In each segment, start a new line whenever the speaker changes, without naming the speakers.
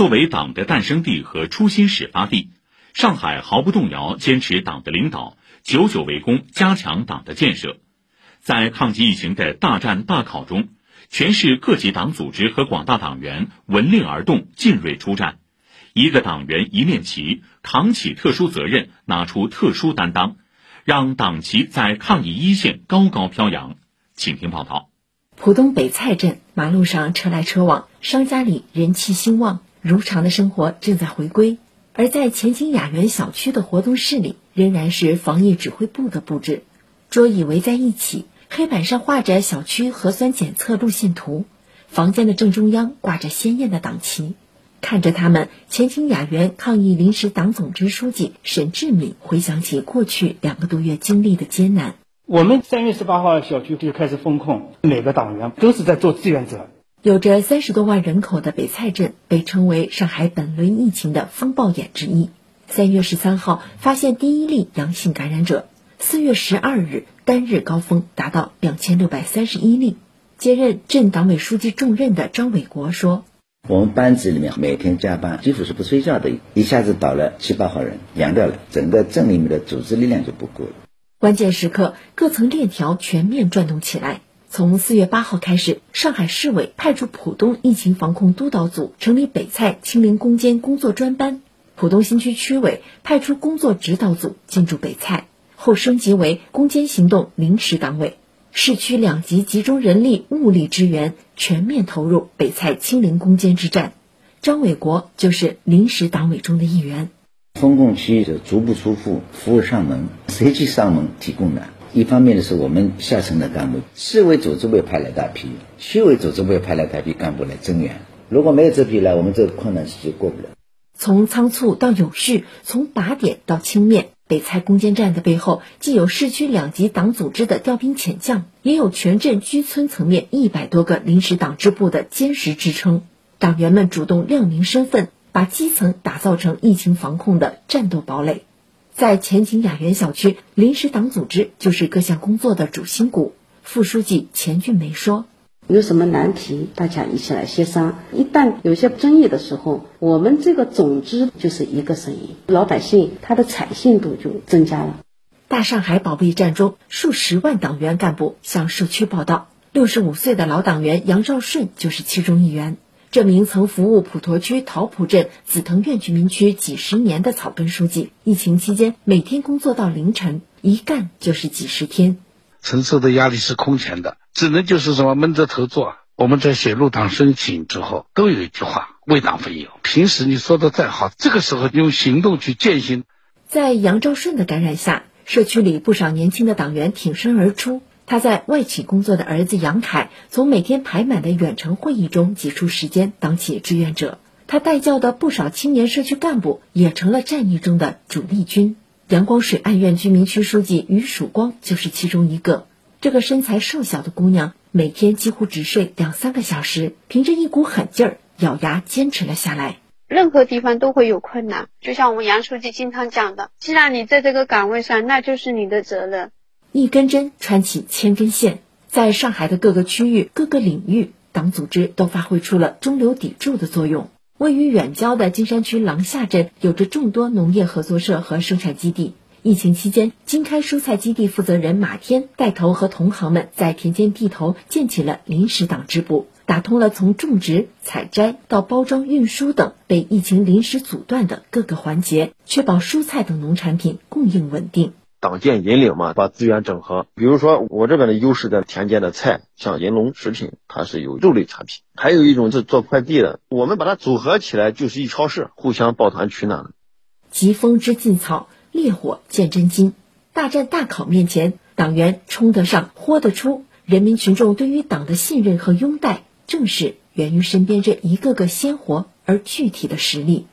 作为党的诞生地和初心始发地，上海毫不动摇坚持党的领导，久久为功，加强党的建设。在抗击疫情的大战大考中，全市各级党组织和广大党员闻令而动，进锐出战。一个党员一面旗，扛起特殊责任，拿出特殊担当，让党旗在抗疫一线高高飘扬。请听报道。
浦东北蔡镇马路上车来车往，商家里人气兴旺，如常的生活正在回归。而在前景雅园小区的活动室里，仍然是防疫指挥部的布置，桌椅围在一起，黑板上画着小区核酸检测路线图，房间的正中央挂着鲜艳的党旗。看着他们，前景雅园抗疫临时党总支书记沈志敏回想起过去两个多月经历的艰难。
我们三月十八号小区就开始封控，每个党员都是在做志愿者。
有着三十多万人口的北蔡镇被称为上海本轮疫情的风暴眼之一。三月十三号发现第一例阳性感染者，四月十二日单日高峰达到两千六百三十一例。接任镇党委书记重任的张伟国说。
我们班级里面每天加班，几乎是不睡觉的，一下子倒了七八号人，凉掉了，整个镇里面的组织力量就不够了。
关键时刻，各层链条全面转动起来。从四月八号开始，上海市委派出浦东疫情防控督导组，成立北蔡清零攻坚工作专班；浦东新区区委派出工作指导组进驻北蔡，后升级为攻坚行动临时党委。市区两级集中人力物力支援，全面投入北蔡清零攻坚之战。张伟国就是临时党委中的一员。
封控区就足不出户，服务上门，随机上门提供的。一方面呢，是我们下层的干部，市委组织部派来大批，区委组织部派来大批干部来增援。如果没有这批来，我们这个困难期就过不了。
从仓促到有序，从打点到清面。北蔡攻坚战的背后，既有市区两级党组织的调兵遣将，也有全镇居村层面一百多个临时党支部的坚实支撑。党员们主动亮明身份，把基层打造成疫情防控的战斗堡垒。在前景雅园小区，临时党组织就是各项工作的主心骨。副书记钱俊梅说。
有什么难题，大家一起来协商。一旦有些争议的时候，我们这个总支就是一个声音，老百姓他的采信度就增加了。
大上海保卫战中，数十万党员干部向社区报道。六十五岁的老党员杨兆顺就是其中一员。这名曾服务普陀区桃浦镇紫藤苑居民区几十年的草根书记，疫情期间每天工作到凌晨，一干就是几十天。
承受的压力是空前的，只能就是什么闷着头做。我们在写入党申请之后，都有一句话：为党分忧。平时你说的再好，这个时候用行动去践行。
在杨兆顺的感染下，社区里不少年轻的党员挺身而出。他在外企工作的儿子杨凯，从每天排满的远程会议中挤出时间当起志愿者。他带教的不少青年社区干部，也成了战役中的主力军。阳光水岸苑居民区书记于曙光就是其中一个。这个身材瘦小的姑娘，每天几乎只睡两三个小时，凭着一股狠劲儿，咬牙坚持了下来。
任何地方都会有困难，就像我们杨书记经常讲的：“既然你在这个岗位上，那就是你的责任。”
一根针穿起千根线，在上海的各个区域、各个领域，党组织都发挥出了中流砥柱的作用。位于远郊的金山区廊下镇有着众多农业合作社和生产基地。疫情期间，金开蔬菜基地负责人马天带头和同行们在田间地头建起了临时党支部，打通了从种植、采摘到包装、运输等被疫情临时阻断的各个环节，确保蔬菜等农产品供应稳定。
党建引领嘛，把资源整合。比如说，我这边的优势在田间的菜，像银龙食品，它是有肉类产品；还有一种是做快递的，我们把它组合起来就是一超市，互相抱团取暖。
疾风知劲草，烈火见真金。大战大考面前，党员冲得上，豁得出。人民群众对于党的信任和拥戴，正是源于身边这一个个鲜活而具体的实力。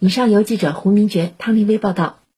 以上由记者胡明珏、汤立威报道。